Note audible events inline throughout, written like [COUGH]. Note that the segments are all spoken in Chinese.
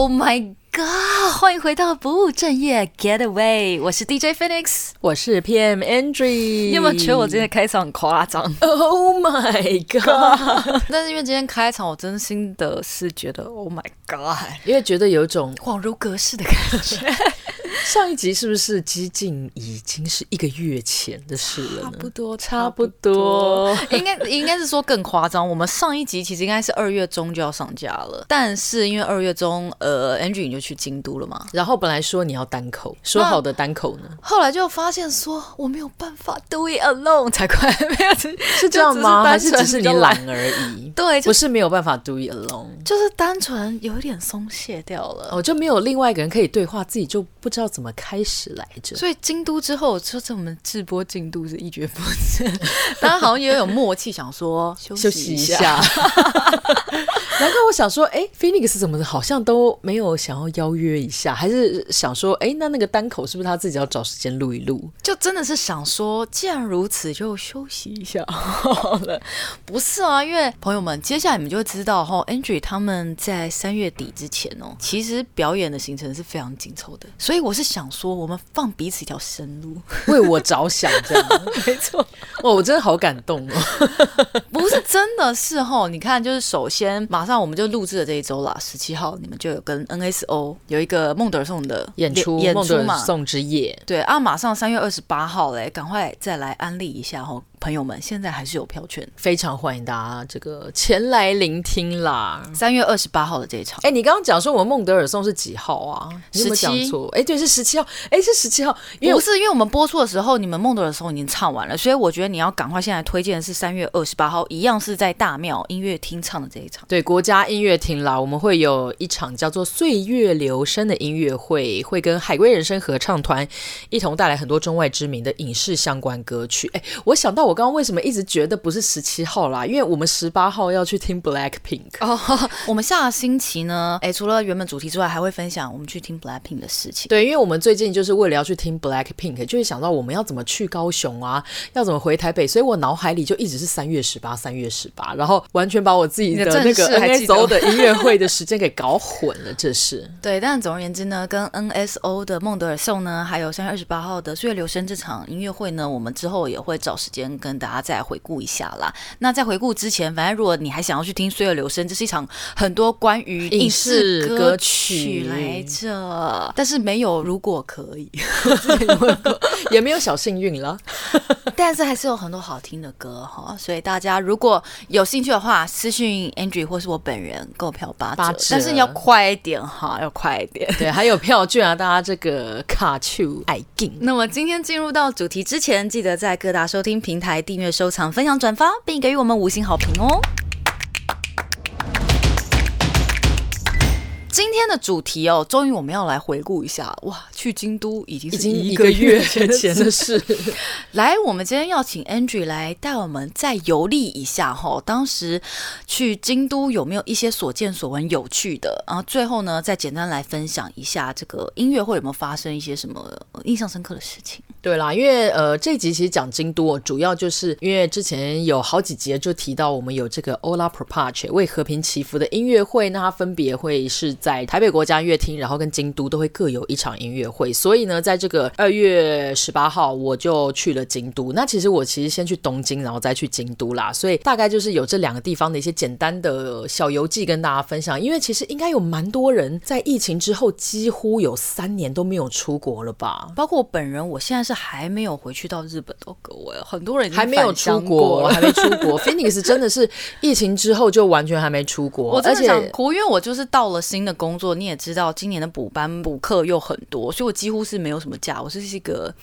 Oh my God！欢迎回到不务正业 Getaway，我是 DJ Phoenix，我是 PM Andrew。你有没有觉得我今天开场很夸张？Oh my God！但是因为今天开场，我真心的是觉得 Oh my God，因为觉得有一种恍如隔世的感觉。上一集是不是几近已经是一个月前的事了呢？差不多，差不多。不多应该应该是说更夸张。我们上一集其实应该是二月中就要上架了，但是因为二月中，呃，Andrew 你就去京都了嘛。然后本来说你要单口，说好的单口呢？后来就发现说我没有办法 do it alone 才快，没有 [LAUGHS] 是这样吗？还是只是你懒而已？[LAUGHS] 对，不是没有办法 do it alone，就是单纯有一点松懈掉了。哦，就没有另外一个人可以对话，自己就不知道怎么开始来着。所以京都之后，就是我们直播进度是一蹶不振，[LAUGHS] 大家好像也有默契，想说休息一下。[LAUGHS] [LAUGHS] 难怪我想说，哎，Phoenix 怎么好像都没有想要邀约一下，还是想说，哎，那那个单口是不是他自己要找时间录一录？就真的是想说，既然如此，就休息一下好了。不是啊，因为朋友们，接下来你们就会知道哈，Andrew 他们在三月底之前哦，其实表演的行程是非常紧凑的。所以我是想说，我们放彼此一条生路，[LAUGHS] 为我着想，这样没错。哇，我真的好感动哦！[LAUGHS] 不是真的是哦，你看，就是首先马上我们就录制了这一周了，十七号你们就有跟 NSO 有一个孟德尔颂的演出，演出嘛，孟德尔颂之夜。对啊，马上三月二十八号嘞，赶快再来安利一下哈。朋友们，现在还是有票券，非常欢迎大家这个前来聆听啦。三月二十八号的这一场，哎，你刚刚讲说我们孟德尔颂是几号啊？十七？哎，对，是十七号。哎，是十七号。不是，因为我们播出的时候，你们孟德尔颂已经唱完了，所以我觉得你要赶快现在推荐的是三月二十八号，一样是在大庙音乐厅唱的这一场。对，国家音乐厅啦，我们会有一场叫做《岁月留声》的音乐会，会跟海龟人生合唱团一同带来很多中外知名的影视相关歌曲。哎，我想到我刚刚为什么一直。觉得不是十七号啦，因为我们十八号要去听 Blackpink 哦。[LAUGHS] 我们下个星期呢，哎，除了原本主题之外，还会分享我们去听 Blackpink 的事情。对，因为我们最近就是为了要去听 Blackpink，就会想到我们要怎么去高雄啊，要怎么回台北，所以我脑海里就一直是三月十八，三月十八，然后完全把我自己的那个 NSO 的音乐会的时间给搞混了。这是 [LAUGHS] 对，但总而言之呢，跟 NSO 的孟德尔颂呢，还有三月二十八号的岁月留声这场音乐会呢，我们之后也会找时间跟大家再回。顾一下啦。那在回顾之前，反正如果你还想要去听《岁月流声》，这是一场很多关于影视歌曲来着，但是没有如果可以，[LAUGHS] 也没有小幸运了。[LAUGHS] 但是还是有很多好听的歌哈，所以大家如果有兴趣的话，私信 Andrew 或是我本人购票八折，八折，但是你要快一点哈，要快一点。对，还有票券啊，大家这个卡丘爱进。那么今天进入到主题之前，记得在各大收听平台来订阅、收藏。分享、转发，并给予我们五星好评哦！今天的主题哦，终于我们要来回顾一下哇！去京都已经是一个月前的事。来，我们今天要请 Andrew 来带我们再游历一下哈、哦。当时去京都有没有一些所见所闻有趣的？然后最后呢，再简单来分享一下这个音乐会有没有发生一些什么印象深刻的事情？对啦，因为呃，这集其实讲京都，主要就是因为之前有好几集就提到我们有这个 Ola Pro Pace 为和平祈福的音乐会，那它分别会是在台北国家音乐厅，然后跟京都都会各有一场音乐会。所以呢，在这个二月十八号，我就去了京都。那其实我其实先去东京，然后再去京都啦。所以大概就是有这两个地方的一些简单的小游记跟大家分享。因为其实应该有蛮多人在疫情之后，几乎有三年都没有出国了吧？包括我本人，我现在是。还没有回去到日本的各位，很多人还没有出国，还没出国。Phoenix 真的是疫情之后就完全还没出国，我真的想哭，因为我就是到了新的工作，你也知道，今年的补班补课又很多，所以我几乎是没有什么假，我是一个。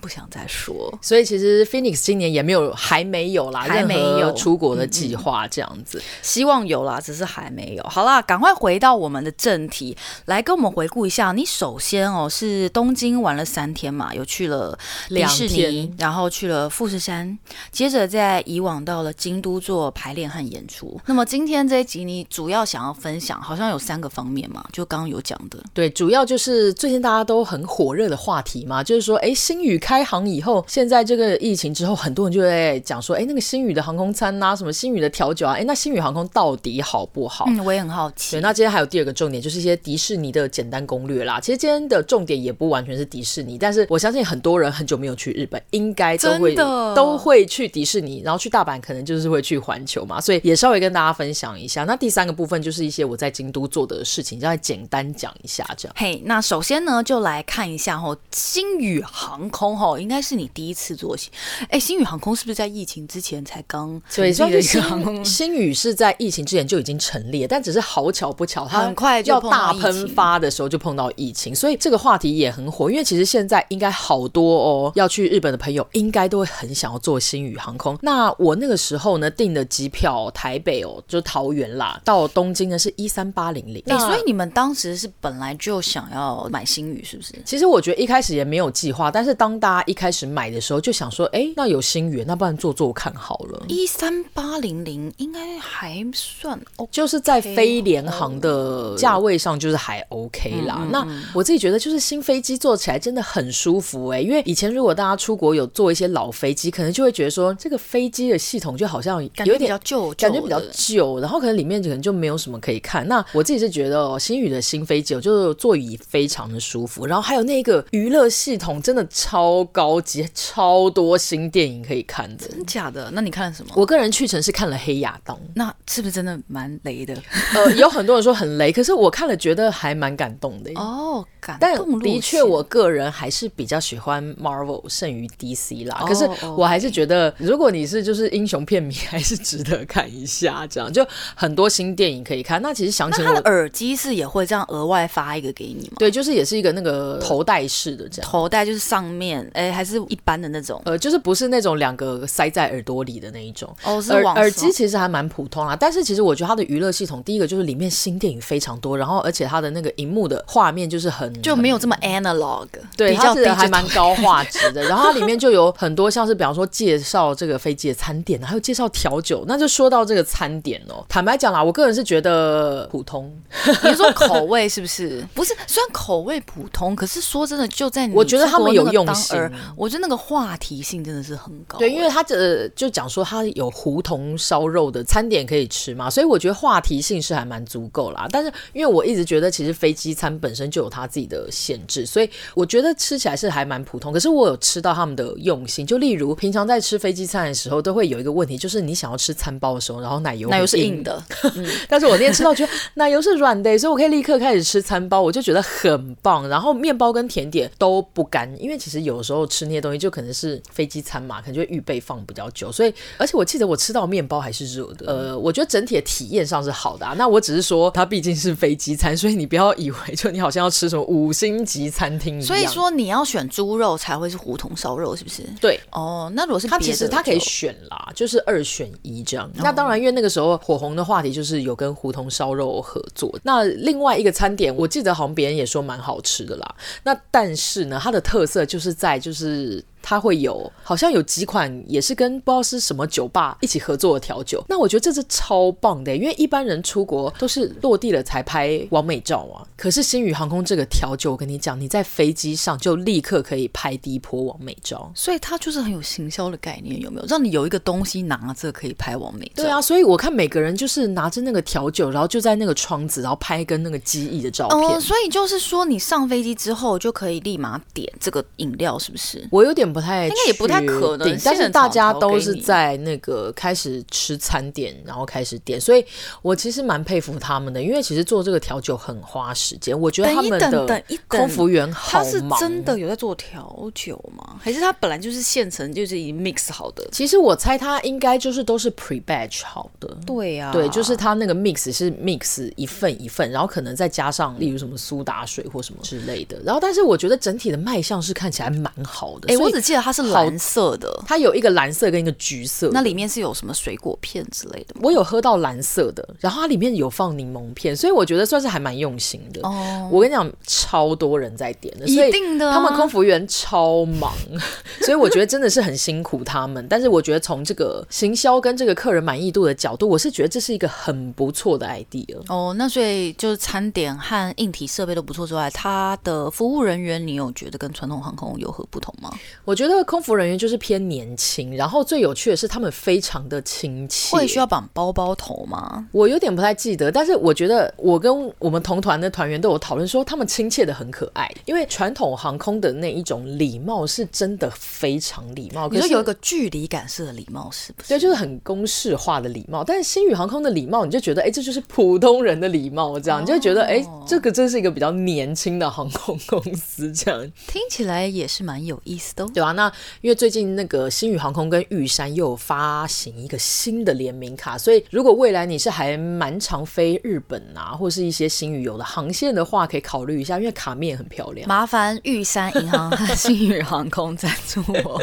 不想再说，所以其实 Phoenix 今年也没有，还没有啦，还没有出国的计划，这样子，希望有啦，只是还没有。好啦，赶快回到我们的正题，来跟我们回顾一下。你首先哦是东京玩了三天嘛，有去了迪士尼，然后去了富士山，接着在以往到了京都做排练和演出。那么今天这一集你主要想要分享，好像有三个方面嘛，就刚刚有讲的，对，主要就是最近大家都很火热的话题嘛，就是说，哎，新宇。开航以后，现在这个疫情之后，很多人就在讲说，哎，那个星宇的航空餐呐，什么星宇的调酒啊，哎，那星宇航空到底好不好？嗯，我也很好奇。对，那今天还有第二个重点，就是一些迪士尼的简单攻略啦。其实今天的重点也不完全是迪士尼，但是我相信很多人很久没有去日本，应该都会都会去迪士尼，然后去大阪可能就是会去环球嘛，所以也稍微跟大家分享一下。那第三个部分就是一些我在京都做的事情，再简单讲一下这样。嘿，那首先呢，就来看一下哦，星宇航空吼，应该是你第一次做起。哎，星宇航空是不是在疫情之前才刚成立的一个航空？星宇是在疫情之前就已经成立了，但只是好巧不巧，它很快就要大喷发的时候就碰到疫情，所以这个话题也很火。因为其实现在应该好多哦，要去日本的朋友应该都会很想要坐星宇航空。那我那个时候呢，订的机票台北哦，就桃园啦，到东京呢是一三八零零。哎，所以你们当时是本来就想要买星宇，是不是？其实我觉得一开始也没有计划，但是当当大家一开始买的时候，就想说，哎，那有星宇，那不然坐坐看好了。一三八零零应该还算 OK，就是在非联航的价位上，就是还 OK 啦。嗯嗯嗯，那我自己觉得，就是新飞机坐起来真的很舒服哎、欸，因为以前如果大家出国有坐一些老飞机，可能就会觉得说，这个飞机的系统就好像有点比较旧，感觉比较旧，然后可能里面可能就没有什么可以看。那我自己是觉得哦，星宇的新飞机，就是座椅非常的舒服，然后还有那个娱乐系统真的超高级，超多新电影可以看的。真假的？那你看了什么？我个人去程是看了《黑亚当》，那是不是真的蛮雷的？呃，有很多人说很雷，[LAUGHS] 可是我看了觉得还蛮感动的。哦，感动。但的确，我个人还是比较喜欢 Marvel 胜于 DC 啦。可是我还是觉得，如果你是就是英雄片迷，还是值得看一下。这样就很多新电影可以看。那其实想起来，他的耳机是也会这样额外发一个给你吗？对，就是也是一个那个头戴式的这样。头戴就是上面哎，还是一般的那种？呃，就是不是那种两个塞在耳朵里的那一种。哦，是耳耳机其实还蛮普通啦。但是其实我觉得它的娱乐系统，第一个就是里面新电影非常多，然后而且它的那个荧幕的画面就是很就没有这么 analog，对，它是还蛮高画质的。[LAUGHS] 然后它里面就有很多像是比方说介绍这个飞机的餐点，还有介绍调酒。那就说到这个餐点哦，坦白讲啦，我个人是觉得普通。[LAUGHS] 你说口味是不是？[LAUGHS] 不是，虽然口味普通，可是说真的，就在你我觉得他们有用心，我觉得那个话题性真的是很高。对，因为他这就讲说他有胡同烧肉的餐点可以吃嘛，所以我觉得话题性是还蛮足够啦。但是因为我一直觉得其实飞机餐本身就有它自己的限制，所以我觉得吃起来是还蛮普通。可是我有吃到他们的用心，就例如平常在吃飞机餐的时候，都会有一个问题，就是你想要吃餐包的时候，然后奶油奶油是硬的，嗯、但是我那天吃到觉得奶油是软的，所以我可以立刻开始吃餐包，我就觉得很棒。然后面包跟甜点都不干，因为其实有时候吃那些东西就可能是飞机餐嘛，可能就会预备放比较久，所以而且我记得我吃到面包还是热的，呃，我觉得整体的体验上是好的啊。那我只是说它毕竟是飞机餐，所以你不要以为就你好像要吃什么五星级餐厅一样。所以说你要选猪肉才会是胡同烧肉，是不是？对哦。那如果是它其实它可以选啦，就是二选一这样。哦、那当然，因为那个时候火红的话题就是有跟胡同烧肉合作。那另外一个餐点，我记得好像别人也说蛮好吃的啦。那但是呢，它的特色就是在就是。它会有，好像有几款也是跟不知道是什么酒吧一起合作的调酒。那我觉得这是超棒的，因为一般人出国都是落地了才拍完美照啊。可是星宇航空这个调酒，我跟你讲，你在飞机上就立刻可以拍第一波网美照。所以它就是很有行销的概念，有没有？让你有一个东西拿着可以拍完美照。对啊，所以我看每个人就是拿着那个调酒，然后就在那个窗子，然后拍跟那个机翼的照片。哦，所以就是说你上飞机之后就可以立马点这个饮料，是不是？我有点。不太，应该也不太可能。但是大家都是在那个开始吃餐点，然后开始点，所以我其实蛮佩服他们的，因为其实做这个调酒很花时间。我觉得他们的空服员好忙。他是真的有在做调酒吗？还是他本来就是现成就是已经 mix 好的？其实我猜他应该就是都是 pre batch 好的。对呀、啊，对，就是他那个 mix 是 mix 一份一份，然后可能再加上例如什么苏打水或什么之类的。然后，但是我觉得整体的卖相是看起来蛮好的。哎，我只记得它是蓝色的，它有一个蓝色跟一个橘色，那里面是有什么水果片之类的？我有喝到蓝色的，然后它里面有放柠檬片，所以我觉得算是还蛮用心的。哦，我跟你讲，超多人在点的，一定的啊，他们空服员超忙，[LAUGHS] 所以我觉得真的是很辛苦他们。但是我觉得从这个行销跟这个客人满意度的角度，我是觉得这是一个很不错的 idea。哦，那所以就是餐点和硬体设备都不错之外，它的服务人员你有觉得跟传统航空有何不同吗？我觉得空服人员就是偏年轻，然后最有趣的是他们非常的亲切。会需要绑包包头吗？我有点不太记得，但是我觉得我跟我们同团的团员都有讨论说，他们亲切的很可爱。因为传统航空的那一种礼貌是真的非常礼貌，可是有一个距离感式的礼貌，是不是？对，就是很公式化的礼貌。但是星宇航空的礼貌，你就觉得哎，这就是普通人的礼貌，这样、哦、你就会觉得哎，这个真是一个比较年轻的航空公司，这样听起来也是蛮有意思的、哦。对啊，那因为最近那个星宇航空跟玉山又有发行一个新的联名卡，所以如果未来你是还蛮常飞日本啊，或是一些星宇有的航线的话，可以考虑一下，因为卡面很漂亮。麻烦玉山银行和 [LAUGHS] 星宇航空赞助我。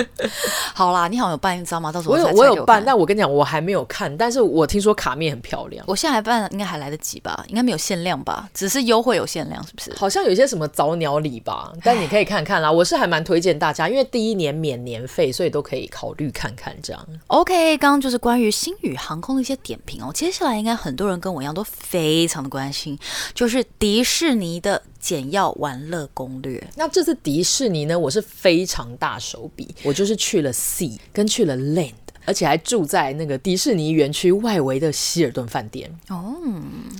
好啦，你好像有办一张吗？到时候我，我有我有办，但我跟你讲，我还没有看，但是我听说卡面很漂亮。我现在还办，应该还来得及吧？应该没有限量吧？只是优惠有限量，是不是？好像有一些什么早鸟礼吧？但你可以看看啦。我是还蛮推荐大家，因为第一年免年费，所以都可以考虑看看这样。OK，刚刚就是关于星宇航空的一些点评哦。接下来应该很多人跟我一样都非常的关心，就是迪士尼的。简要玩乐攻略。那这次迪士尼呢，我是非常大手笔，我就是去了 Sea，跟去了 Land。而且还住在那个迪士尼园区外围的希尔顿饭店哦，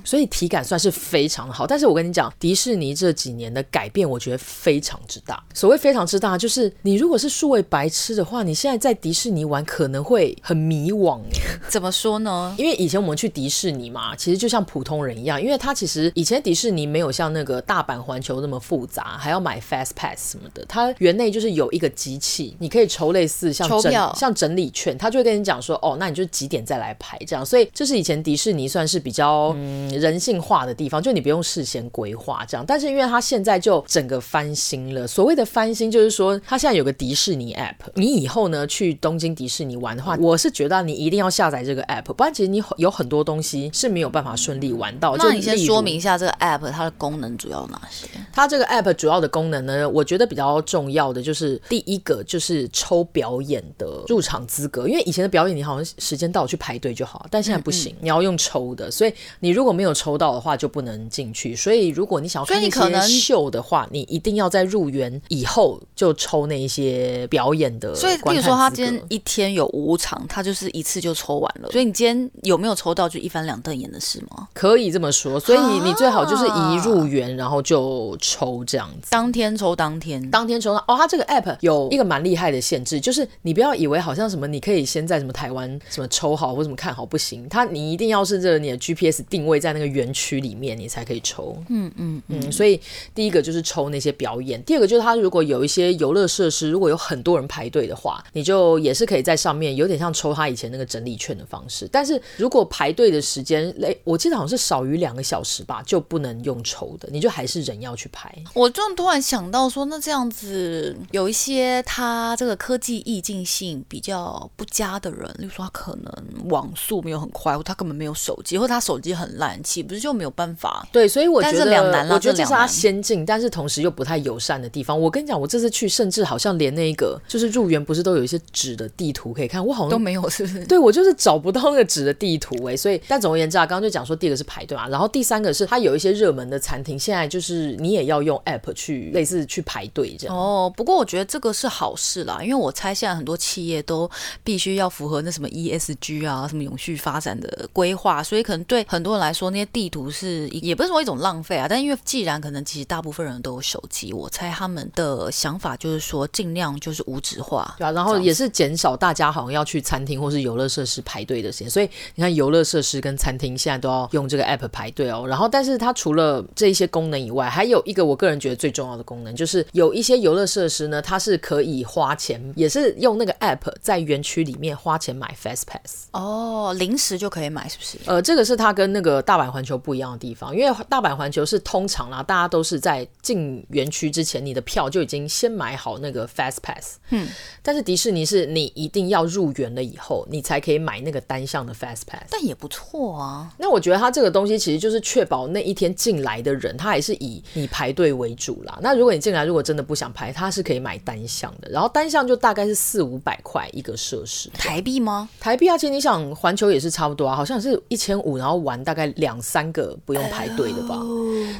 所以体感算是非常好。但是我跟你讲，迪士尼这几年的改变，我觉得非常之大。所谓非常之大，就是你如果是数位白痴的话，你现在在迪士尼玩可能会很迷惘。怎么说呢？因为以前我们去迪士尼嘛，其实就像普通人一样，因为它其实以前迪士尼没有像那个大阪环球那么复杂，还要买 Fast Pass 什么的。它园内就是有一个机器，你可以抽类似像整像整理券，它就会跟你讲说，哦，那你就几点再来排这样，所以这是以前迪士尼算是比较嗯人性化的地方，就你不用事先规划这样。但是因为它现在就整个翻新了，所谓的翻新就是说，它现在有个迪士尼 App，你以后呢去东京迪士尼玩的话，我是觉得你一定要下载这个 App，不然其实你有很多东西是没有办法顺利玩到。那你先说明一下这个 App 它的功能主要有哪些？它这个 App 主要的功能呢，我觉得比较重要的就是第一个就是抽表演的入场资格，因为以前的表演。你好像时间到去排队就好，但现在不行，嗯嗯，你要用抽的，所以你如果没有抽到的话就不能进去。所以如果你想要看一些秀的话，你一定要在入园以后就抽那一些表演的。所以，比如说他今天一天有五场，他就是一次就抽完了。所以你今天有没有抽到，就一翻两瞪眼的事吗？可以这么说。所以你最好就是一入园然后就抽这样子，当天抽当天，当天抽到。哦，他这个 app 有一个蛮厉害的限制，就是你不要以为好像什么你可以先在什么台。湾什么抽好或什么看好不行，它你一定要是这个你的 GPS 定位在那个园区里面，你才可以抽。嗯嗯嗯。所以第一个就是抽那些表演，第二个就是它如果有一些游乐设施，如果有很多人排队的话，你就也是可以在上面有点像抽它以前那个整理券的方式。但是如果排队的时间，诶，我记得好像是少于两个小时吧，就不能用抽的，你就还是人要去排。我就突然想到说，那这样子有一些它这个科技易进性比较不佳的人。例如说，他可能网速没有很快，或他根本没有手机，或他手机很烂，岂不是就没有办法？对，所以我觉得，两难我觉得这是他先进，但是同时又不太友善的地方。我跟你讲，我这次去，甚至好像连那个就是入园不是都有一些纸的地图可以看，我好像都没有，是不是？[LAUGHS] 对，我就是找不到那个纸的地图哎、欸。所以，但总而言之啊，刚刚就讲说，第一个是排队啊，然后第三个是他有一些热门的餐厅，现在就是你也要用 app 去类似去排队这样。哦，不过我觉得这个是好事啦，因为我猜现在很多企业都必须要符合那什么 ESG 啊，什么永续发展的规划，所以可能对很多人来说，那些地图是也不是说一种浪费啊。但因为既然可能其实大部分人都有手机，我猜他们的想法就是说尽量就是无纸化，对啊，然后也是减少大家好像要去餐厅或是游乐设施排队的时间。所以你看，游乐设施跟餐厅现在都要用这个 app 排队哦。然后，但是它除了这一些功能以外，还有一个我个人觉得最重要的功能，就是有一些游乐设施呢，它是可以花钱，也是用那个 app 在园区里面花钱买 Fast Pass 哦，临时就可以买，是不是？呃，这个是它跟那个大阪环球不一样的地方，因为大阪环球是通常啦，大家都是在进园区之前，你的票就已经先买好那个 Fast Pass。嗯，但是迪士尼是你一定要入园了以后，你才可以买那个单向的 Fast Pass。但也不错啊。那我觉得它这个东西其实就是确保那一天进来的人，他还是以你排队为主啦。那如果你进来如果真的不想排，它是可以买单向的，然后单向就大概是四五百块一个设施。时。台币吗？台币啊，其实你想环球也是差不多啊，好像是一千五，然后玩大概两三个不用排队的吧。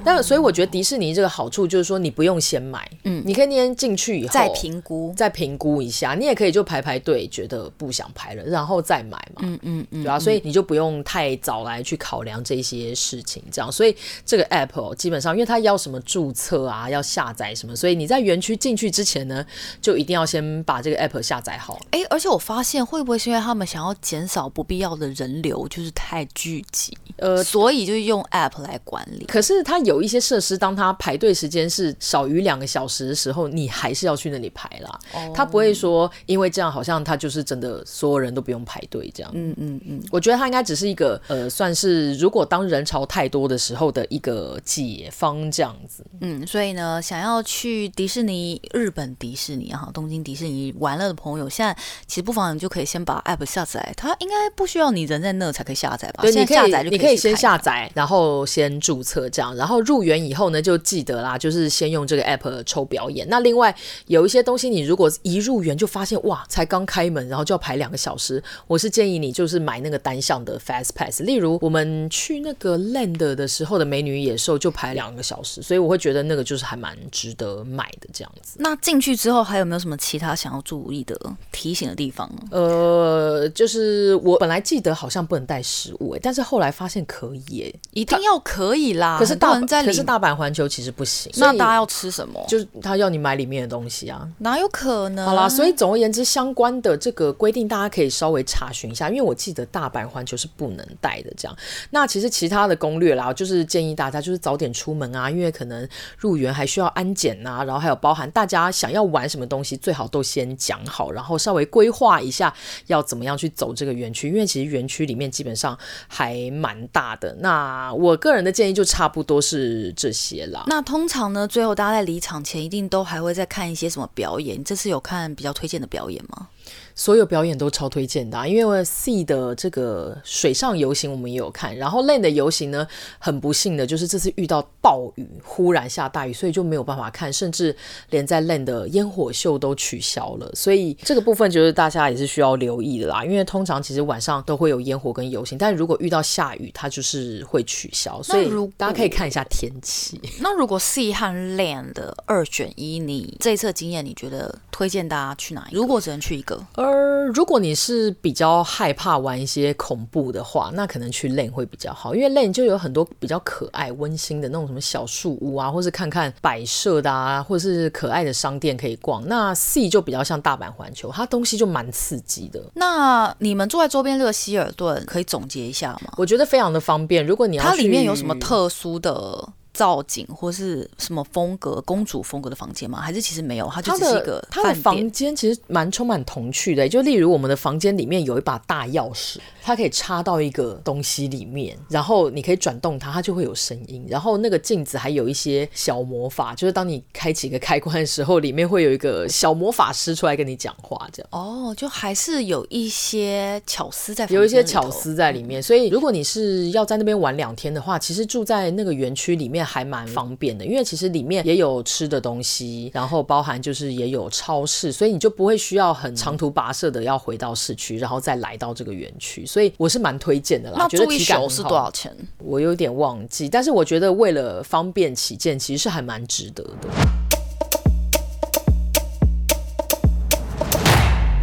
那、哦、所以我觉得迪士尼这个好处就是说你不用先买，嗯，你可以那天进去以后再评估，再评估一下，你也可以就排排队，觉得不想排了，然后再买嘛。嗯嗯嗯，对啊，所以你就不用太早来去考量这些事情，这样。所以这个 app、哦、基本上，因为它要什么注册啊，要下载什么，所以你在园区进去之前呢，就一定要先把这个 app 下载好。哎，而且我发现会不会是因为他们想要减少不必要的人流，就是太聚集，呃，所以就用 app 来管理。可是它有一些设施，当它排队时间是少于两个小时的时候，你还是要去那里排啦。哦，它不会说因为这样好像他就是真的所有人都不用排队这样。嗯嗯嗯，我觉得它应该只是一个呃，算是如果当人潮太多的时候的一个解方这样子。嗯，所以呢，想要去迪士尼、日本迪士尼哈、东京迪士尼玩乐的朋友，现在其实不妨你就可以先把 app 下载，它应该不需要你人在那才可以下载吧？对，你可以下载，你可以先下载，然后先注册这样，然后入园以后呢，就记得啦，就是先用这个 app 抽表演。那另外有一些东西，你如果一入园就发现哇，才刚开门，然后就要排两个小时，我是建议你就是买那个单向的 fast pass。例如我们去那个 land 的时候的美女野兽就排两个小时，所以我会觉得那个就是还蛮值得买的这样子。那进去之后还有没有什么其他想要注意的提醒的地方呢？呃，就是我本来记得好像不能带食物哎，但是后来发现可以哎，一定要可以啦。可是大可是大阪环球其实不行。那大家要吃什么？就是他要你买里面的东西啊，哪有可能？好啦，所以总而言之，相关的这个规定大家可以稍微查询一下，因为我记得大阪环球是不能带的这样。那其实其他的攻略啦，就是建议大家就是早点出门啊，因为可能入园还需要安检呐，然后还有包含大家想要玩什么东西，最好都先讲好，然后稍微规划一下要怎么样去走这个园区，因为其实园区里面基本上还蛮大的。那我个人的建议就差不多是这些啦。那通常呢，最后大家在离场前一定都还会再看一些什么表演？你这次有看比较推荐的表演吗？所有表演都超推荐的啊，因为 Sea 的这个水上游行我们也有看，然后 Land 的游行呢，很不幸的就是这次遇到暴雨，忽然下大雨，所以就没有办法看，甚至连在 Land 的烟火秀都取消了，所以这个部分就是大家也是需要留意的啦。因为通常其实晚上都会有烟火跟游行，但是如果遇到下雨，它就是会取消，所以大家可以看一下天气。[LAUGHS] 那如果 Sea 和 Land 的二选一，你这一次经验你觉得推荐大家去哪一个？如果只能去一个？而如果你是比较害怕玩一些恐怖的话，那可能去 Lane 会比较好，因为 Lane 就有很多比较可爱、温馨的那种什么小树屋啊，或是看看摆设的啊，或者是可爱的商店可以逛。那 Sea 就比较像大阪环球，它东西就蛮刺激的。那你们住在周边这个希尔顿，可以总结一下吗？我觉得非常的方便。如果你要，它里面有什么特殊的？造景或是什么风格，公主风格的房间吗？还是其实没有？它就只是一个它的房间，其实蛮充满童趣的。就例如我们的房间里面有一把大钥匙，它可以插到一个东西里面，然后你可以转动它，它就会有声音。然后那个镜子还有一些小魔法，就是当你开启一个开关的时候，里面会有一个小魔法师出来跟你讲话，这样。哦，就还是有一些巧思在，有一些巧思在里面。所以如果你是要在那边玩两天的话，其实住在那个园区里面。还蛮方便的，因为其实里面也有吃的东西，然后包含就是也有超市，所以你就不会需要很长途跋涉的要回到市区，然后再来到这个园区，所以我是蛮推荐的啦。那住一宿是多少钱？我有点忘记，但是我觉得为了方便起见，其实是还蛮值得的。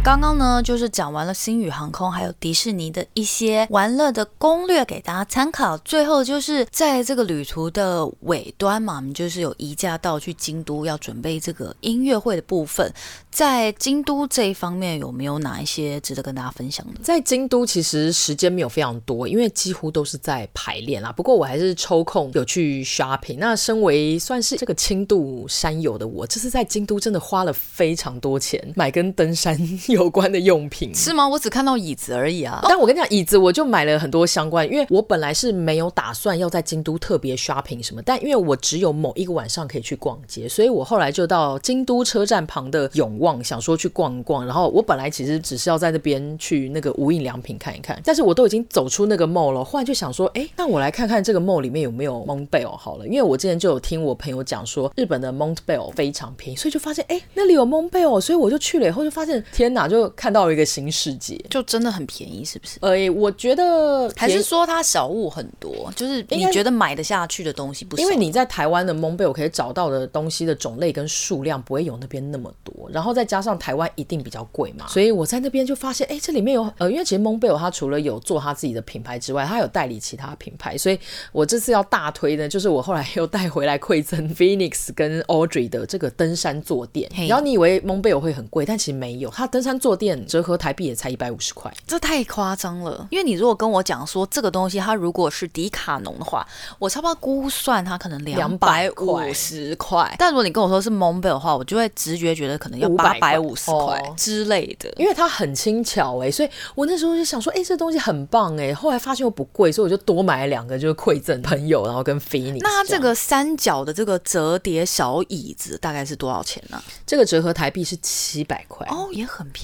刚刚呢，就是讲完了星宇航空还有迪士尼的一些玩乐的攻略给大家参考。最后就是在这个旅途的尾端嘛，我们就是有移驾到去京都，要准备这个音乐会的部分。在京都这一方面有没有哪一些值得跟大家分享的？在京都其实时间没有非常多，因为几乎都是在排练啦。不过我还是抽空有去 shopping。那身为算是这个轻度山友的我，这次在京都真的花了非常多钱买跟登山有关的用品。是吗？我只看到椅子而已啊。但我跟你讲，椅子我就买了很多相关，因为我本来是没有打算要在京都特别 shopping 什么，但因为我只有某一个晚上可以去逛街，所以我后来就到京都车站旁的永旺想说去逛一逛，然后我本来其实只是要在那边去那个无印良品看一看，但是我都已经走出那个 mall 了，忽然就想说，哎，那我来看看这个 mall 里面有没有 Montbell 好了，因为我之前就有听我朋友讲说日本的 Montbell 非常便宜，所以就发现，哎，那里有 Montbell，所以我就去了以后就发现，天哪，哪，就看到了一个新世界，就真的很便宜，是不是？呃，我觉得还是说它小物很多，就是你觉得买得下去的东西不？因为你在台湾的蒙贝尔可以找到的东西的种类跟数量不会有那边那么多，然后再加上台湾一定比较贵嘛，所以我在那边就发现，哎，这里面有呃，因为其实蒙贝尔它除了有做它自己的品牌之外，它有代理其他品牌，所以我这次要大推呢，就是我后来又带回来馈赠 Phoenix 跟 Audrey 的这个登山坐垫。然后你以为蒙贝尔会很贵，但其实没有，它登山坐垫折合台币也才一百五十块，这太夸张了。因为你如果跟我讲说这个东西，它如果是迪卡侬的话，我差不多估算它可能两百五十块。但如果你跟我说是蒙贝尔的话，我就会直觉觉得可能要八百五十块之类的。因为它很轻巧哎、欸，所以我那时候就想说，哎、欸，这东西很棒哎、欸。后来发现又不贵，所以我就多买了两个，就是馈赠朋友，然后跟 Phoenix。那它这个三角的这个折叠小椅子大概是多少钱呢？这个折合台币是七百块哦，也很便宜。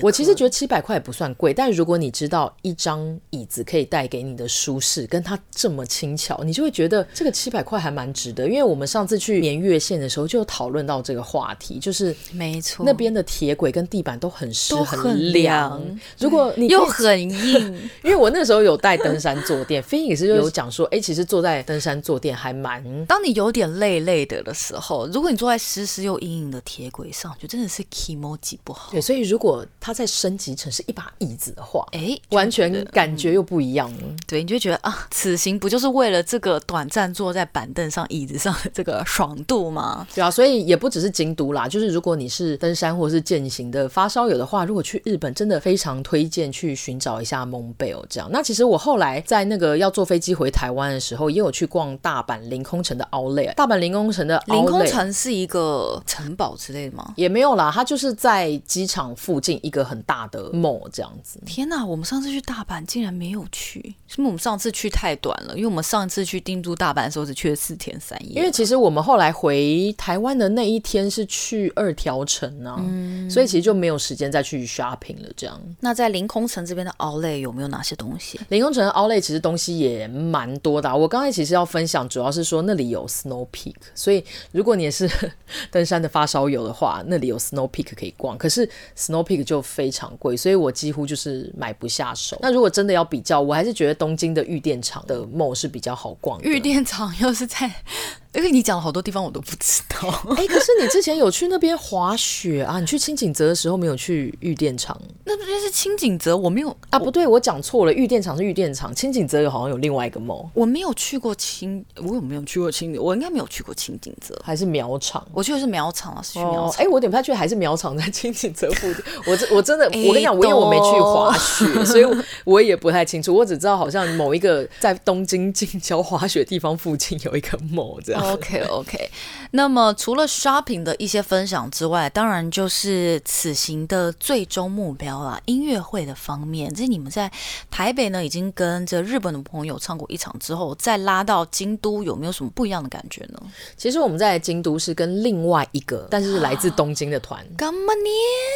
我其实觉得七百块也不算贵，但如果你知道一张椅子可以带给你的舒适，跟它这么轻巧，你就会觉得这个七百块还蛮值得。因为我们上次去年月线的时候就有讨论到这个话题，就是没错，那边的铁轨跟地板都很湿很凉。如果你又很硬，[LAUGHS] 因为我那时候有带登山坐垫，飞也是有讲说，哎、欸，其实坐在登山坐垫还蛮……当你有点累累的的时候，如果你坐在湿湿又硬硬的铁轨上，就真的是 kimochi 不好。对，所以如果它再升级成是一把椅子的话，哎，完全感觉又不一样了。对，你就觉得啊，此行不就是为了这个短暂坐在板凳上、椅子上的这个爽度吗？对啊，所以也不只是京都啦，就是如果你是登山或是健行的发烧友的话，如果去日本，真的非常推荐去寻找一下蒙贝尔这样。那其实我后来在那个要坐飞机回台湾的时候，也有去逛大阪凌空城的 Outlet。大阪凌空城的临空城是一个城堡之类的吗？也没有啦，它就是在机场附近一个很大的 mall 这样子。天哪，我们上次去大阪竟然没有去，是不是我们上次去太短了？因为我们上次去定都大阪的时候只去了四天三夜。因为其实我们后来回台湾的那一天是去二条城呢、啊，嗯、所以其实就没有时间再去 shopping 了。这样，那在凌空城这边的 Outlet 有没有哪些东西？凌空城的 Outlet 其实东西也蛮多的、啊。我刚才其实要分享，主要是说那里有 Snow Peak，所以如果你也是 [LAUGHS] 登山的发烧友的话，那里有 Snow Peak 可以逛。可是 Snow Peak 就非常贵，所以我几乎就是买不下手。那如果真的要比较，我还是觉得东京的御殿场的 mall 是比较好逛的。御殿场又是在。因为你讲了好多地方我都不知道，哎、欸，可是你之前有去那边滑雪啊？你去清景泽的时候没有去御殿场？那边是清景泽，我没有啊，不对，我讲错了，御殿场是御殿场，清景泽有好像有另外一个 mall，我没有去过清，我有没有去过清？我应该没有去过清景泽，还是苗场？我去的是苗场啊，是去苗场。哎、哦欸，我点不太去，还是苗场在清景泽附近？[LAUGHS] 我真我真的，我跟你讲，我因为我没去滑雪，所以我，我也不太清楚。我只知道好像某一个在东京近郊滑雪地方附近有一个 mall 这样。OK OK。那么除了 shopping 的一些分享之外，当然就是此行的最终目标啦，音乐会的方面。这你们在台北呢，已经跟着日本的朋友唱过一场之后，再拉到京都，有没有什么不一样的感觉呢？其实我们在京都是跟另外一个，但是是来自东京的团。干嘛呢？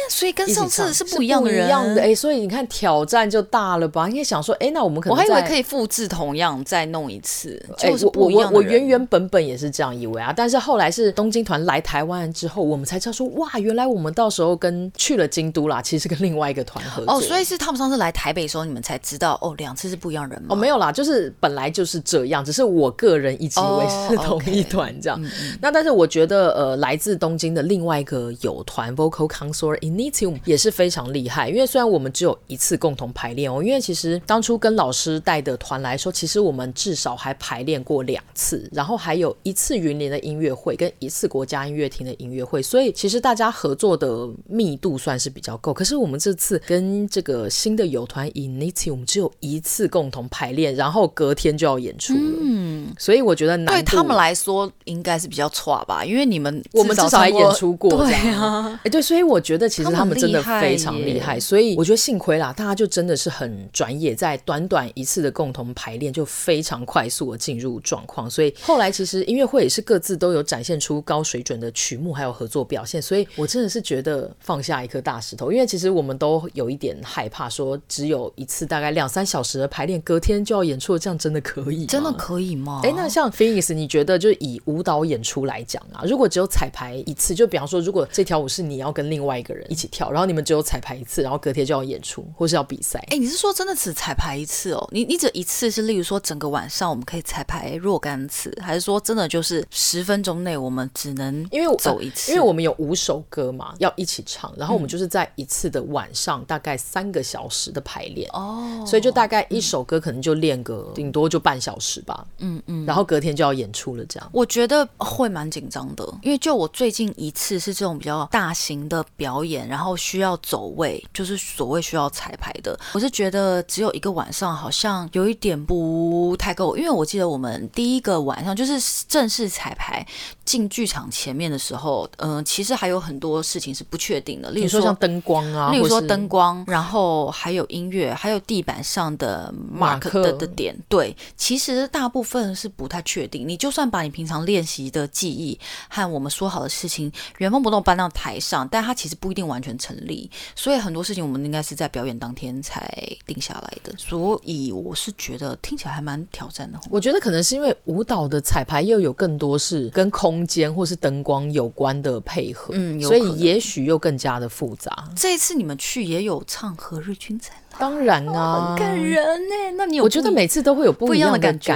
所以跟上次是不一样的人，一样的哎、欸，所以你看挑战就大了吧？因为想说，哎、欸，那我们可能我还以为可以复制同样再弄一次，哎、欸，我我我原原本本也是这样以为啊。但是后来是东京团来台湾之后，我们才知道说，哇，原来我们到时候跟去了京都啦，其实是跟另外一个团合作。哦，所以是他们上次来台北的时候，你们才知道哦，两次是不一样人吗？哦，没有啦，就是本来就是这样，只是我个人一直以为是同一团这样。哦 okay 嗯、那但是我觉得，呃，来自东京的另外一个友团 Vocal Consort Initium 也是非常厉害，因为虽然我们只有一次共同排练哦，因为其实当初跟老师带的团来说，其实我们至少还排练过两次，然后还有一次云林的音乐会跟一次国家音乐厅的音乐会，所以其实大家合作的密度算是比较够。可是我们这次跟这个新的友团 Initi，我们只有一次共同排练，然后隔天就要演出了。嗯，所以我觉得难对他们来说应该是比较差吧，因为你们我们至少还演出过，对啊，哎对，所以我觉得其实他们真的非常厉害。所以我觉得幸亏啦，大家就真的是很专业，在短短一次的共同排练就非常快速的进入状况。所以后来其实音乐会也是各自都有展现出高水准的曲目，还有合作表现，所以我真的是觉得放下一颗大石头，因为其实我们都有一点害怕，说只有一次大概两三小时的排练，隔天就要演出，这样真的可以？真的可以吗？哎，那像 Phoenix，你觉得就以舞蹈演出来讲啊，如果只有彩排一次，就比方说，如果这条舞是你要跟另外一个人一起跳，然后你们只有彩排一次，然后隔天就要演出或是要比赛，哎，你是说真的只彩排一次哦？你你只一次是例如说整个晚上我们可以彩排若干次，还是说真的就是十分钟内我们只能因为走一次？因为我们有五首歌嘛，要一起唱，然后我们就是在一次的晚上大概三个小时的排练。哦，所以就大概一首歌可能就练个顶多就半小时吧，嗯嗯，然后隔天就要演出了，这样。我觉得会蛮紧张的，因为就我最近一次是这种比较大型的表演，然后需要走位，就是所谓需要彩排的，我是觉得只有一个晚上好像有一点不太够，因为我记得我们第一个晚上就是正式彩排进剧场前面的时候，嗯、呃，其实还有很多事情是不确定的，例如说，说像灯光啊，例如说灯光，然后还有音乐，还有地板上的 mark 的的点，对，其实大部分是不太确定。你就算把你平常练习的记忆和我们说好的事情原封不动搬到台上，但它其实不一定完全成立。所以很多事情我们应该是在表演当天才定下来的。所以我是觉得听起来还蛮挑战的。我觉得可能是因为舞蹈的彩排又有更多是跟空间或是灯光有关的配合，嗯，所以也许又更加的复杂。这一次你们去也有唱《何日君在》。当然啊，很感人呢。那你有？我觉得每次都会有不一样的感觉，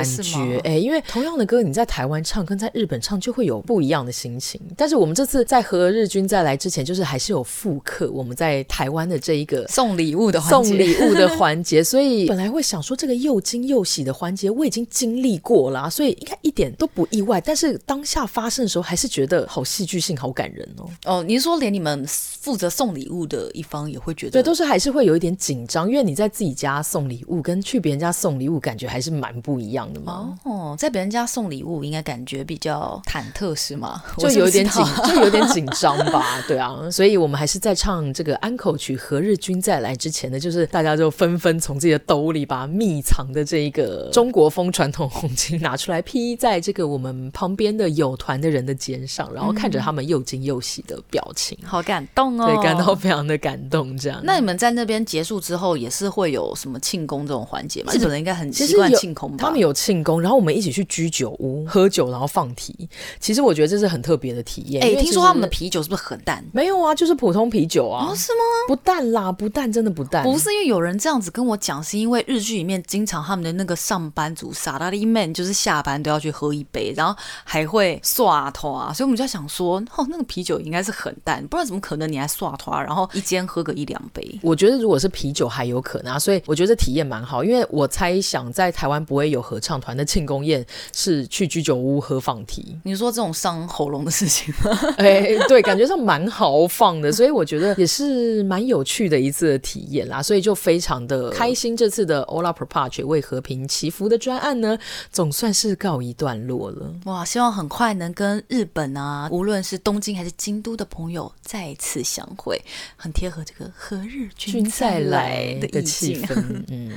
哎，因为同样的歌，你在台湾唱跟在日本唱就会有不一样的心情。但是我们这次在和日军再来之前，就是还是有复刻我们在台湾的这一个送礼物的送礼物的环节，[LAUGHS] 所以本来会想说这个又惊又喜的环节我已经经历过了，所以应该一点都不意外。但是当下发生的时候，还是觉得好戏剧性、好感人哦。哦，您说连你们负责送礼物的一方也会觉得，对，都是还是会有一点紧张。因为你在自己家送礼物，跟去别人家送礼物，感觉还是蛮不一样的嘛。哦，在别人家送礼物，应该感觉比较忐忑，是吗？就有点紧，就有点紧张吧。[LAUGHS] 对啊，所以我们还是在唱这个安口曲《何日君再来》之前呢，就是大家就纷纷从自己的兜里把秘藏的这一个中国风传统红巾拿出来披在这个我们旁边的友团的人的肩上，然后看着他们又惊又喜的表情，嗯、好感动哦，对，感到非常的感动。这样，那你们在那边结束之后，也是会有什么庆功这种环节嘛？日本人应该很习惯庆功吧？他们有庆功，然后我们一起去居酒屋喝酒，然后放题。其实我觉得这是很特别的体验。哎、欸，听说他们的啤酒是不是很淡？没有啊，就是普通啤酒啊。哦，是吗？不淡啦，不淡，真的不淡。不是因为有人这样子跟我讲，是因为日剧里面经常他们的那个上班族萨拉利曼就是下班都要去喝一杯，然后还会刷拖啊，所以我们就在想说，哦，那个啤酒应该是很淡，不然怎么可能你还刷拖，然后一间喝个一两杯？我觉得如果是啤酒还有可能啊，所以我觉得体验蛮好，因为我猜想在台湾不会有合唱团的庆功宴是去居酒屋喝放题。你说这种伤喉咙的事情吗？[LAUGHS] 哎，对，感觉上蛮豪放的，所以我觉得也是蛮有趣的一次的体验啦，所以就非常的开心。这次的 Ola Propace 为和平祈福的专案呢，总算是告一段落了。哇，希望很快能跟日本啊，无论是东京还是京都的朋友再次相会，很贴合这个何日君再来的气氛。嗯。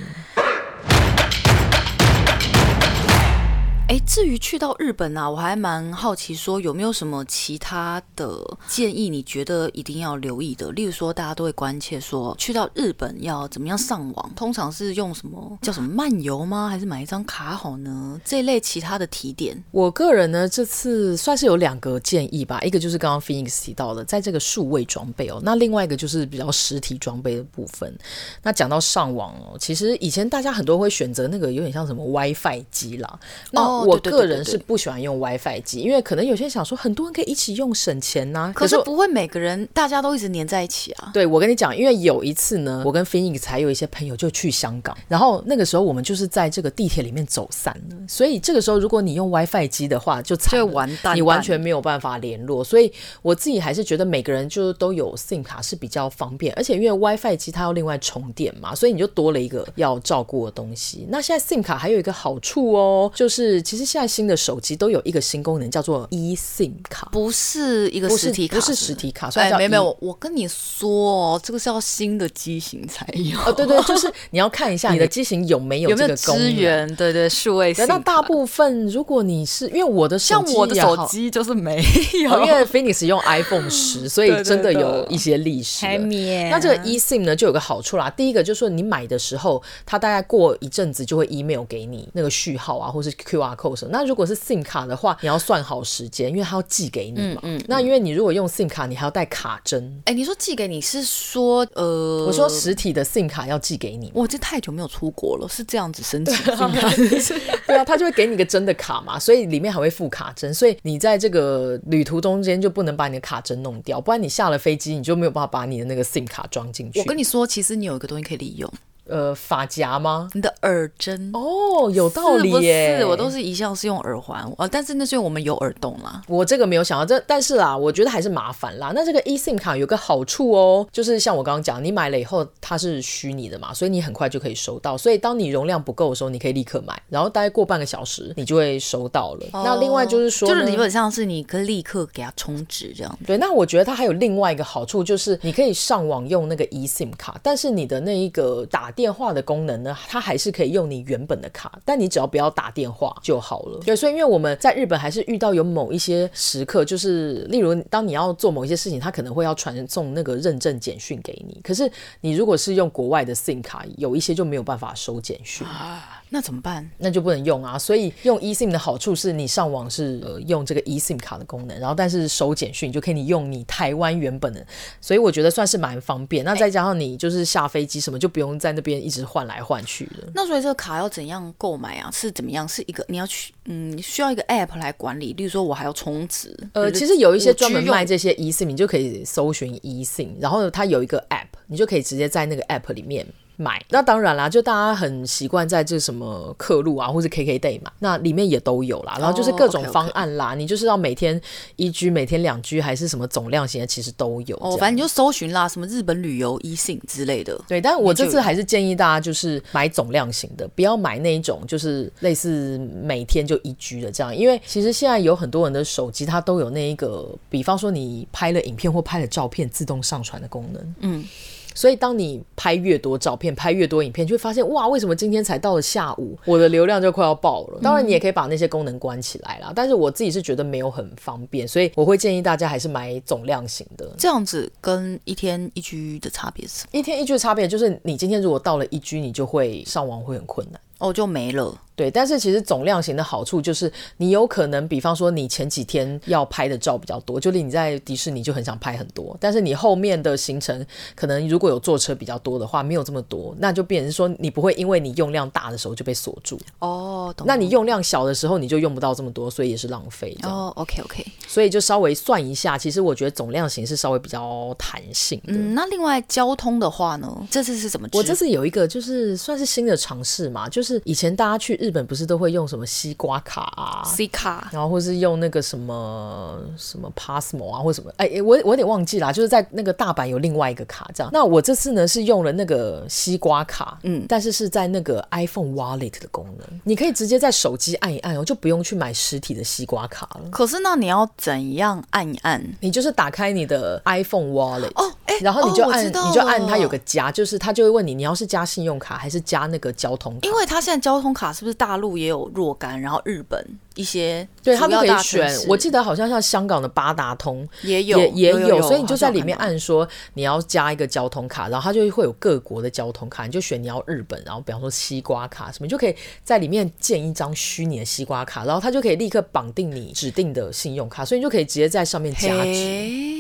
哎，至于去到日本啊，我还蛮好奇，说有没有什么其他的建议？你觉得一定要留意的？例如说，大家都会关切说，去到日本要怎么样上网？通常是用什么叫什么漫游吗？还是买一张卡好呢？这一类其他的提点。我个人呢，这次算是有两个建议吧。一个就是刚刚 Phoenix 提到的，在这个数位装备哦。那另外一个就是比较实体装备的部分。那讲到上网哦，其实以前大家很多会选择那个有点像什么 WiFi 机啦。那我个人是不喜欢用 WiFi 机，因为可能有些人想说，很多人可以一起用省钱呐、啊。可是不会每个人大家都一直黏在一起啊。对，我跟你讲，因为有一次呢，我跟 Phoenix 才有一些朋友就去香港，然后那个时候我们就是在这个地铁里面走散了。所以这个时候如果你用 WiFi 机的话，就就完蛋，你完全没有办法联络。所以我自己还是觉得每个人就都有 SIM 卡是比较方便，而且因为 WiFi 机它要另外充电嘛，所以你就多了一个要照顾的东西。那现在 SIM 卡还有一个好处哦，就是其实现在。新的手机都有一个新功能，叫做 eSIM 卡，不是一个实体卡，不是实体卡。所以、e 欸、没有没有，我跟你说哦，这个是要新的机型才有。哦，对对，就是你要看一下 [LAUGHS] 你的机型有没有这个功能。资源对对，数位。那大部分，如果你是因为我的手像我的手机就是没有，因为 Phoenix 用 iPhone 十，[LAUGHS] 所以真的有一些历史。对对对，那这个 eSIM 呢，就有个好处啦。第一个就是说，你买的时候，它大概过一阵子就会 email 给你那个序号啊，或是 QR code 什么。那如果是 SIM 卡的话，你要算好时间，因为它要寄给你嘛。嗯，嗯，那因为你如果用 SIM 卡，你还要带卡针。哎，你说寄给你是说呃，我说实体的 SIM 卡要寄给你。我这太久没有出国了，是这样子申请。[LAUGHS] 对啊，他就会给你个真的卡嘛，所以里面还会附卡针，所以你在这个旅途中间就不能把你的卡针弄掉，不然你下了飞机你就没有办法把你的那个 SIM 卡装进去。我跟你说，其实你有一个东西可以利用。呃，发夹吗？你的耳针哦，有道理耶。是，我都是一向是用耳环啊，但是那是因为我们有耳洞啦。我这个没有想到这，但是啦，我觉得还是麻烦啦。那这个 eSIM 卡有个好处哦，就是像我刚刚讲，你买了以后它是虚拟的嘛，所以你很快就可以收到。所以当你容量不够的时候，你可以立刻买，然后大概过半个小时你就会收到了。哦、那另外就是说，就是基本上是你可以立刻给它充值这样。对，那我觉得它还有另外一个好处，就是你可以上网用那个 eSIM 卡，但是你的那一个打电电话的功能呢。它还是可以用你原本的卡，但你只要不要打电话就好了。对，所以因为我们在日本还是遇到有某一些时刻，就是例如当你要做某一些事情，它可能会要传送那个认证简讯给你。可是你如果是用国外的 SIM 卡，有一些就没有办法收简讯。那怎么办？那就不能用啊！所以用 eSIM 的好处是你上网是呃用这个 eSIM 卡的功能，然后但是收简讯就可以你用你台湾原本的，所以我觉得算是蛮方便。那再加上你就是下飞机什么就不用在那边一直换来换去的。那所以这个卡要怎样购买啊？是怎么样？是一个你要去嗯需要一个 App 来管理，例如说我还要充值。呃，其实有一些专门卖这些 eSIM，你就可以搜寻 eSIM，然后它有一个 App，你就可以直接在那个 App 里面。买那当然啦，就大家很习惯在这什么客路啊，或是 KKday 买，那里面也都有啦。然后就是各种方案啦，oh, okay, okay. 你就是要每天一 G，每天两 G，还是什么总量型的，其实都有。哦，反正你就搜寻啦，什么日本旅游 eSIM 之类的。对，但我这次还是建议大家就是买总量型的，不要买那一种就是类似每天就一 G 的这样，因为其实现在有很多人的手机它都有那一个，比方说你拍了影片或拍了照片自动上传的功能。嗯。所以，当你拍越多照片、拍越多影片，就会发现哇，为什么今天才到了下午，我的流量就快要爆了？当然，你也可以把那些功能关起来啦。嗯、但是我自己是觉得没有很方便，所以我会建议大家还是买总量型的。这样子跟一天一 G 的差别是？一天一 G 的差别就是，你今天如果到了一 G，你就会上网会很困难。哦，就没了。对，但是其实总量型的好处就是，你有可能，比方说你前几天要拍的照比较多，就你在迪士尼就很想拍很多，但是你后面的行程可能如果有坐车比较多的话，没有这么多，那就变成说你不会因为你用量大的时候就被锁住。哦，懂。那你用量小的时候你就用不到这么多，所以也是浪费。哦，OK OK。所以就稍微算一下，其实我觉得总量型是稍微比较弹性的。嗯，那另外交通的话呢？这次是怎么？我这次有一个就是算是新的尝试嘛，就是以前大家去日本不是都会用什么西瓜卡啊，C 卡，然后或是用那个什么什么 Passmo 啊，或什么，哎、欸，我我有点忘记啦，就是在那个大阪有另外一个卡这样。那我这次呢是用了那个西瓜卡，嗯，但是是在那个 iPhone Wallet 的功能，你可以直接在手机按一按哦，就不用去买实体的西瓜卡了。可是那你要怎样按一按？你就是打开你的 iPhone Wallet 哦，哎、欸，然后你就按，哦、你就按它有个加，就是它就会问你，你要是加信用卡还是加那个交通卡？因为它现在交通卡是不是大陆也有若干，然后日本一些对他们可以选。我记得好像像香港的八达通也有，也有，所以你就在里面按说你要加一个交通卡，然后它就会有各国的交通卡，你就选你要日本，然后比方说西瓜卡什么，你就可以在里面建一张虚拟的西瓜卡，然后它就可以立刻绑定你指定的信用卡，所以你就可以直接在上面加值，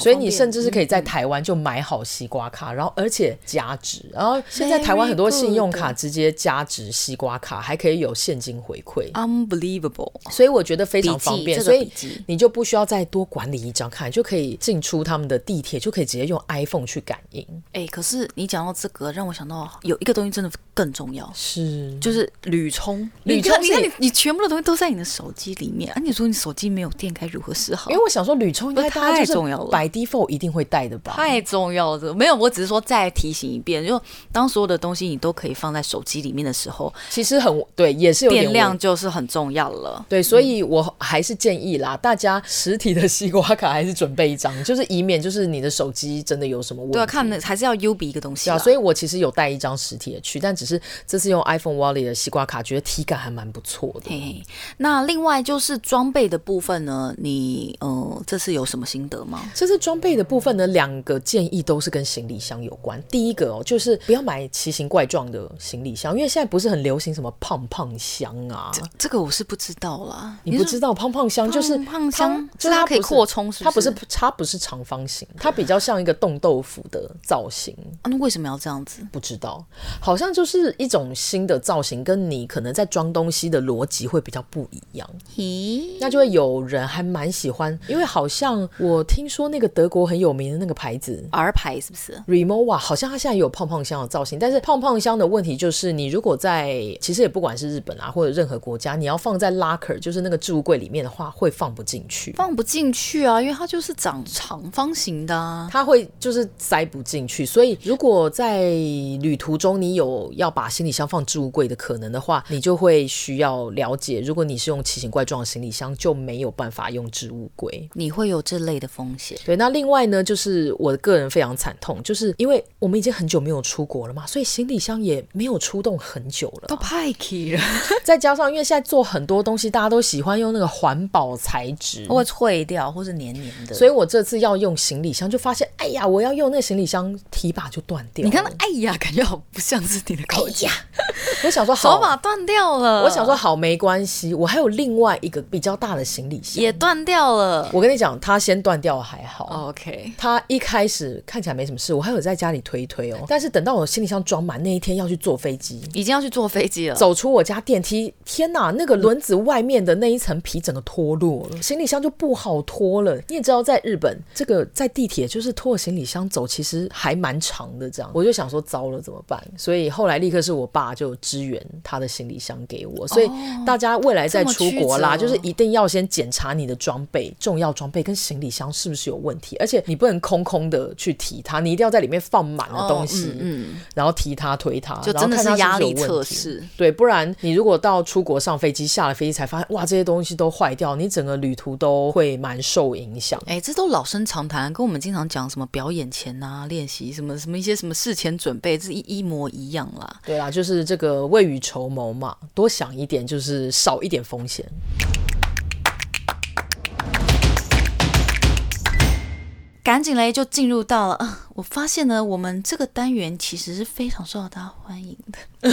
所以你甚至是可以在台湾就买好西瓜卡，然后而且加值，然后现在台湾很多信用卡直接加值西瓜卡还可以有现金回馈，unbelievable！所以我觉得非常方便，所以你就不需要再多管理一张卡，你就可以进出他们的地铁，就可以直接用 iPhone 去感应。哎、欸，可是你讲到这个，让我想到有一个东西真的更重要，是就是旅充。旅充，你看你你全部的东西都在你的手机里面，啊，你说你手机没有电该如何是好？因为我想说旅充应该太重要了，by default 一定会带的吧？太重要了，没有，我只是说再提醒一遍，就当所有的东西你都可以放在手机里面的时候，其实很对，也是有电量就是很重要了。对，所以我还是建议啦，大家实体的西瓜卡还是准备一张，就是以免就是你的手机真的有什么问题。对啊，看还是要 U 比一个东西。啊，所以我其实有带一张实体的去，但只是。是这次用 iPhone Wallet 的西瓜卡，觉得体感还蛮不错的。嘿嘿，那另外就是装备的部分呢，你呃这次有什么心得吗？这次装备的部分呢，两个建议都是跟行李箱有关。第一个哦，就是不要买奇形怪状的行李箱，因为现在不是很流行什么胖胖箱啊。这这个我是不知道啦，你不知道胖胖箱就是胖胖箱，就是它可以扩充是不是？它不是它不是长方形，它比较像一个冻豆腐的造型。啊，那为什么要这样子？不知道，好像就是一种新的造型，跟你可能在装东西的逻辑会比较不一样。咦，那就会有人还蛮喜欢，因为好像我听说那个德国很有名的那个牌子 R 牌是不是？Remova 好像它现在有胖胖箱的造型，但是胖胖箱的问题就是，你如果在其实也不管是日本啊或者任何国家，你要放在 locker 就是那个置物柜里面的话，会放不进去，放不进去啊，因为它就是长长方形的啊，它会就是塞不进去，所以如果在旅途中你有要把行李箱放置物柜的可能的话，你就会需要了解，如果你是用奇形怪状的行李箱，就没有办法用置物柜，你会有这类的风险。对，那另外呢，就是我个人非常惨痛，就是因为我们已经很久没有出国了嘛，所以行李箱也没有出动很久了，都派去了。[LAUGHS] 再加上因为现在做很多东西，大家都喜欢用那个环保材质，会脆掉或是黏黏的，所以我这次要用行李箱，就发现，哎呀，我要用那个行李箱提把就断掉。你看那哎呀，感觉好不像是你的口气。[LAUGHS] 我想说，手把断掉了。我想说，好，没关系，我还有另外一个比较大的行李箱也断掉了。我跟你讲，它先断掉还好。OK，他一开始看起来没什么事，我还有在家里推推哦。但是等到我行李箱装满那一天要去坐飞机，已经要去坐飞机了。走出我家电梯，天哪，那个轮子外面的那一层皮整个脱落了，行李箱就不好拖了。你也知道，在日本这个在地铁就是拖行李箱走，其实还蛮长的。这样，我就想说，糟了怎么办？所以后来立刻是我爸就支援他的行李箱给我。所以大家未来在出国啦，就是一定要先检查你的装备、重要装备跟行李箱是不是有问题，而且你不能空空的去提它，你一定要在里面放满了东西，哦、嗯，嗯，然后提它推它，就真的是压力测试。对，不然你如果到出国上飞机，下了飞机才发现哇，这些东西都坏掉，你整个旅途都会蛮受影响。哎，这都老生常谈，跟我们经常讲什么表演前啊练习什么什么一些什么事前准备，这一一模一样啦。对啦，就是这个未雨绸缪嘛，多想一点，就是少一点风险。赶紧嘞，就进入到了。我发现呢，我们这个单元其实是非常受到大家欢迎的。[LAUGHS]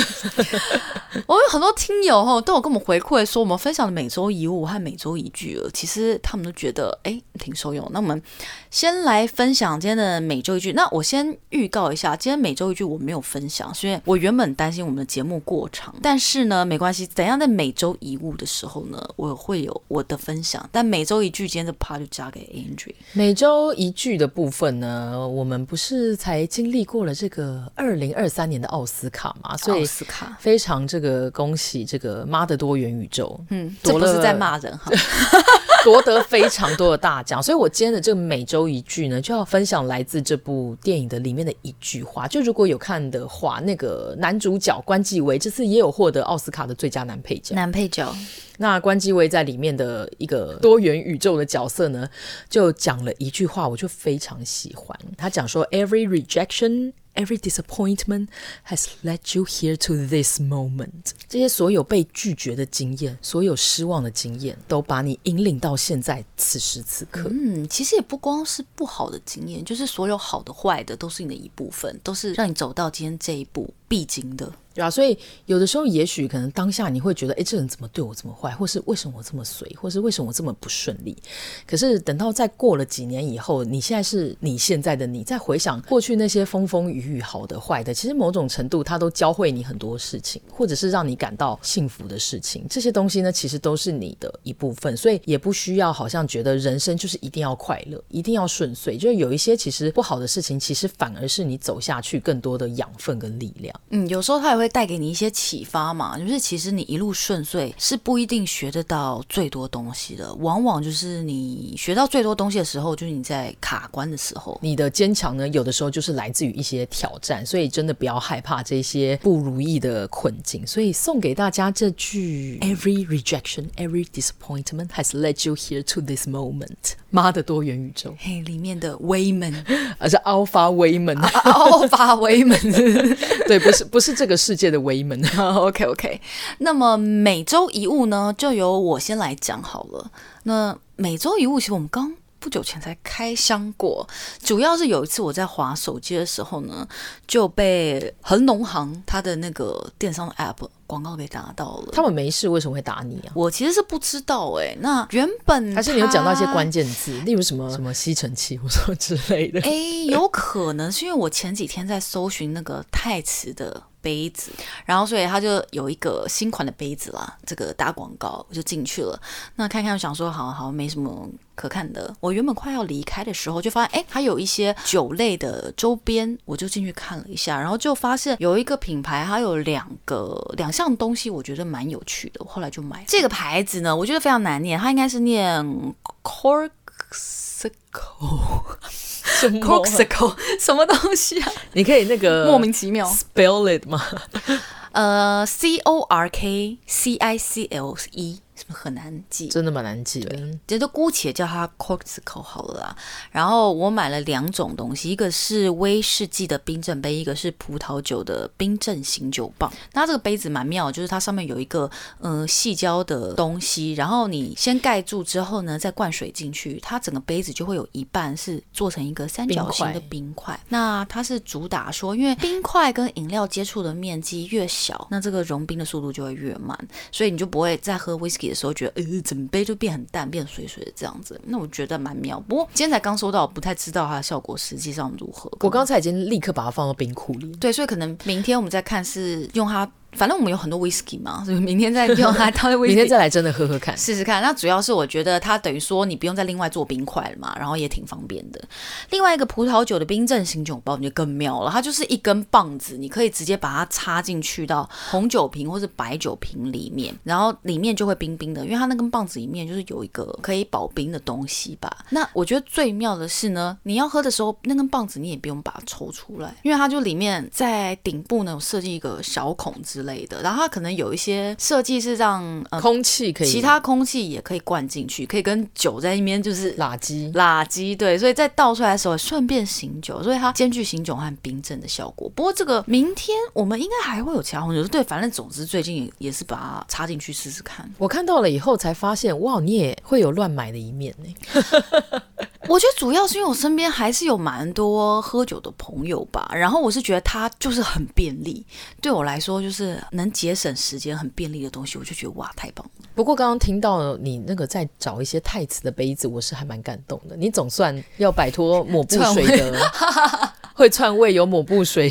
我有很多听友哈，都有跟我们回馈说，我们分享的每周一物和每周一句，其实他们都觉得哎挺受用。那我们先来分享今天的每周一句。那我先预告一下，今天每周一句我没有分享，是因为我原本担心我们的节目过长，但是呢没关系，怎样在每周一物的时候呢，我会有我的分享。但每周一句今天的 part 就交给 Andrew。每周一句的部分呢，我们不是才经历过了这个二零二三年的奥斯卡嘛，所以奥斯卡。非常这个恭喜这个妈的多元宇宙，嗯，这不是在骂人哈，[LAUGHS] 夺得非常多的大奖。所以我今天的这个每周一句呢，就要分享来自这部电影的里面的一句话。就如果有看的话，那个男主角关继威这次也有获得奥斯卡的最佳男配角，男配角。那关继威在里面的一个多元宇宙的角色呢，就讲了一句话，我就非常喜欢。他讲说：“Every rejection, every disappointment has led you here to this moment。”这些所有被拒绝的经验，所有失望的经验，都把你引领到现在此时此刻。嗯，其实也不光是不好的经验，就是所有好的、坏的，都是你的一部分，都是让你走到今天这一步必经的。对啊，所以有的时候，也许可能当下你会觉得，哎，这人怎么对我这么坏，或是为什么我这么随，或是为什么我这么不顺利？可是等到再过了几年以后，你现在是你现在的你，再回想过去那些风风雨雨，好的坏的，其实某种程度它都教会你很多事情，或者是让你感到幸福的事情。这些东西呢，其实都是你的一部分，所以也不需要好像觉得人生就是一定要快乐，一定要顺遂。就是有一些其实不好的事情，其实反而是你走下去更多的养分跟力量。嗯，有时候它也会。带给你一些启发嘛，就是其实你一路顺遂是不一定学得到最多东西的，往往就是你学到最多东西的时候，就是你在卡关的时候。你的坚强呢，有的时候就是来自于一些挑战，所以真的不要害怕这些不如意的困境。所以送给大家这句：Every rejection, every disappointment has led you here to this moment。妈的多元宇宙，嘿，里面的威门，而 [LAUGHS] 是 Alpha 威门，Alpha 威门，[LAUGHS] 对，不是不是这个世界的威门。[LAUGHS] OK OK，那么每周一物呢，就由我先来讲好了。那每周一物，其实我们刚不久前才开箱过，主要是有一次我在划手机的时候呢，就被恒农行它的那个电商的 App。广告给打到了，他们没事为什么会打你啊？我其实是不知道哎、欸。那原本还是你有讲到一些关键字，例如什么什么吸尘器或什么之类的。哎，有可能是因为我前几天在搜寻那个太迟的杯子，然后所以他就有一个新款的杯子啦，这个打广告我就进去了。那看看我想说，好好没什么可看的。我原本快要离开的时候，就发现哎，还有一些酒类的周边，我就进去看了一下，然后就发现有一个品牌，它有两个两。项东西我觉得蛮有趣的，我后来就买这个牌子呢。我觉得非常难念，它应该是念 Corkcicle，什么 Corkcicle 什么东西啊？你可以那个莫名其妙 spell it 吗？呃，C O R K C I C L E。是不是很难记？真的蛮难记的。这都姑且叫它 Corkcicle 好了啦。然后我买了两种东西，一个是威士忌的冰镇杯，一个是葡萄酒的冰镇醒酒棒。那这个杯子蛮妙，就是它上面有一个嗯、呃、矽胶的东西，然后你先盖住之后呢，再灌水进去，它整个杯子就会有一半是做成一个三角形的冰块。冰。那它是主打说，因为冰块跟饮料接触的面积越小，那这个融冰的速度就会越慢，所以你就不会再喝威的时候觉得呃，整杯就变很淡，变水水的这样子，那我觉得蛮妙。不过今天才刚收到，不太知道它的效果实际上如何。我刚才已经立刻把它放到冰库里。对，所以可能明天我们再看是用它。反正我们有很多 whisky 嘛，所以明天再用它，它会。明天再来真的喝喝看，试试看。那主要是我觉得它等于说你不用再另外做冰块了嘛，然后也挺方便的。另外一个葡萄酒的冰镇醒酒包，你就更妙了。它就是一根棒子，你可以直接把它插进去到红酒瓶或是白酒瓶里面，然后里面就会冰冰的，因为它那根棒子里面就是有一个可以保冰的东西吧。那我觉得最妙的是呢，你要喝的时候，那根棒子你也不用把它抽出来，因为它就里面在顶部呢有设计一个小孔之类的，然后它可能。有一些设计是让呃空气可以，其他空气也可以灌进去，可以跟酒在那边就是垃圾垃圾，对，所以在倒出来的时候顺便醒酒，所以它兼具醒酒和冰镇的效果。不过这个明天我们应该还会有其他红酒，对，反正总之最近也也是把它插进去试试看。我看到了以后才发现，哇，你也会有乱买的一面呢。[LAUGHS] 我觉得主要是因为我身边还是有蛮多喝酒的朋友吧，然后我是觉得它就是很便利，对我来说就是能节省时间、很便利的东西，我就觉得哇，太棒了。不过刚刚听到你那个在找一些太瓷的杯子，我是还蛮感动的。你总算要摆脱抹布 [LAUGHS] 水的。[LAUGHS] 会串味有抹布水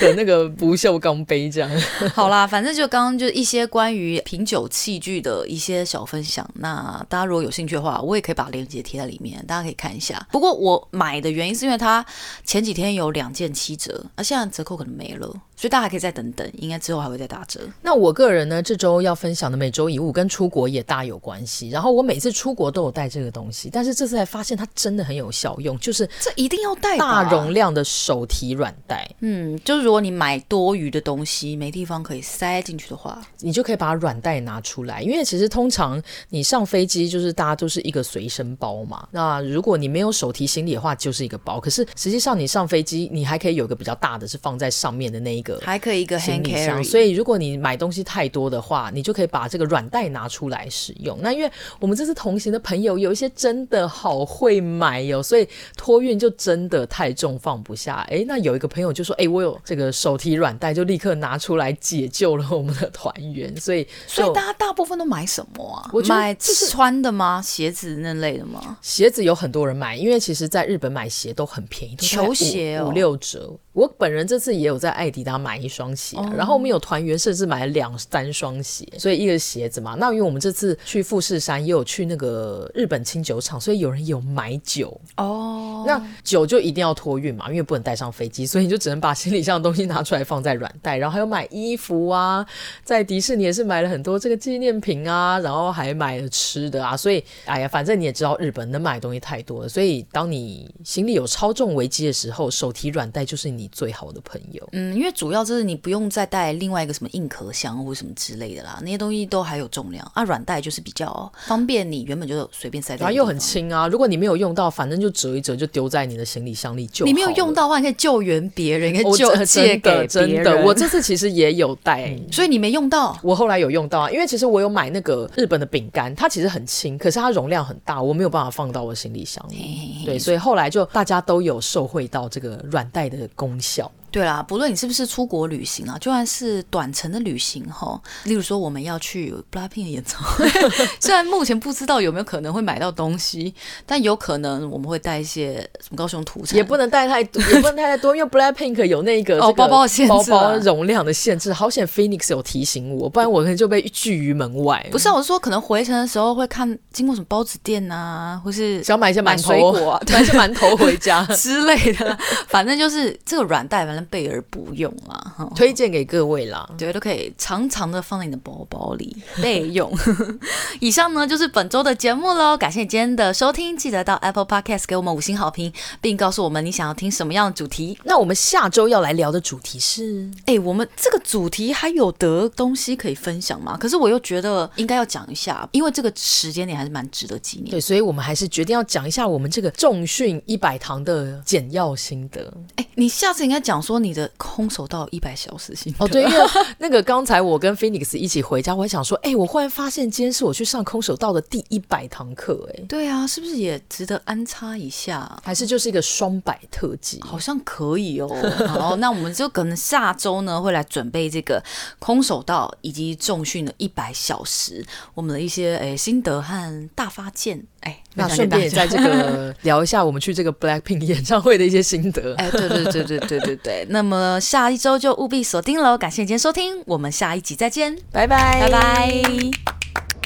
的那个不锈钢杯，这样 [LAUGHS] 好啦。反正就刚刚就一些关于品酒器具的一些小分享。那大家如果有兴趣的话，我也可以把链接贴在里面，大家可以看一下。不过我买的原因是因为它前几天有两件七折，而现在折扣可能没了，所以大家还可以再等等，应该之后还会再打折。那我个人呢，这周要分享的每周一物跟出国也大有关系。然后我每次出国都有带这个东西，但是这次才发现它真的很有效用，就是这一定要带大容量的。手提软袋，嗯，就是如果你买多余的东西没地方可以塞进去的话，你就可以把软袋拿出来。因为其实通常你上飞机就是大家都是一个随身包嘛。那如果你没有手提行李的话，就是一个包。可是实际上你上飞机，你还可以有一个比较大的，是放在上面的那一个，还可以一个行李箱。所以如果你买东西太多的话，你就可以把这个软袋拿出来使用。那因为我们这次同行的朋友有一些真的好会买哟，所以托运就真的太重放不下。哎，那有一个朋友就说：“哎，我有这个手提软袋，就立刻拿出来解救了我们的团员。[LAUGHS] ”所以，所以大家大部分都买什么啊？我买穿的吗？鞋子那类的吗？鞋子有很多人买，因为其实在日本买鞋都很便宜，球鞋五六折。我本人这次也有在艾迪达买一双鞋，啊，然后我们有团员甚至买了两三双鞋，所以一个鞋子嘛。那因为我们这次去富士山也有去那个日本清酒厂，所以有人有买酒哦。那酒就一定要托运嘛，因为不能带上飞机，所以你就只能把行李箱的东西拿出来放在软袋。然后还有买衣服啊，在迪士尼也是买了很多这个纪念品啊，然后还买了吃的啊。所以哎呀，反正你也知道日本能买的东西太多了，所以当你行李有超重危机的时候，手提软袋就是你。你最好的朋友。嗯，因为主要就是你不用再带另外一个什么硬壳箱或什么之类的啦，那些东西都还有重量啊。软袋就是比较方便，你原本就随便塞在，然后又很轻啊。如果你没有用到，反正就折一折就丢在你的行李箱里就。你没有用到的话，你可以救援别人，可以救借给别人。真的，我这次其实也有带，嗯，所以你没用到。我后来有用到啊，因为其实我有买那个日本的饼干，它其实很轻，可是它容量很大，我没有办法放到我行李箱里。嘿嘿嘿，对，所以后来就大家都有受惠到这个软袋的功效。对啦，不论你是不是出国旅行啊，就算是短程的旅行哈，例如说我们要去 BLACKPINK 的演唱会，[LAUGHS] 虽然目前不知道有没有可能会买到东西，但有可能我们会带一些什么高雄土产，也不能带太多，[LAUGHS] 也不能带太多，因为 BLACKPINK 有那个哦包包的限制，包包容量的限制。好险 Phoenix 有提醒我，不然我可能就被拒于门外。不是、啊，我是说可能回程的时候会看经过什么包子店啊，或是想买一些馒头水果、啊，[LAUGHS] 买一些馒头回家之类的。反正就是这个软袋，反正备而不用啦，推荐给各位啦，对，都可以长长的放在你的包包里备用。[LAUGHS] 以上呢就是本周的节目喽，感谢你今天的收听，记得到 Apple Podcast 给我们五星好评，并告诉我们你想要听什么样的主题。那我们下周要来聊的主题是，哎、欸，我们这个主题还有得东西可以分享吗？可是我又觉得应该要讲一下，因为这个时间点还是蛮值得纪念。对，所以我们还是决定要讲一下我们这个重训一百堂的简要心得。哎、欸，你下次应该讲说你的空手道一百小时心得。哦，对，因为 [LAUGHS] 那个刚才我跟 Phoenix 一起回家，我还想说，哎、欸，我忽然发现今天是我去上空手道的第一百堂课，哎，对啊，是不是也值得安插一下？还是就是一个双百特辑？好像可以哦。[LAUGHS] 好，那我们就可能下周呢会来准备这个空手道以及重训的一百小时，我们的一些哎心得和大发现。哎，那顺便也在这个 [LAUGHS] 聊一下我们去这个 Blackpink 演唱会的一些心得。[LAUGHS] 哎，对对对对对对对。那么下一周就务必锁定喽！感谢你今天收听，我们下一集再见，拜拜，拜拜。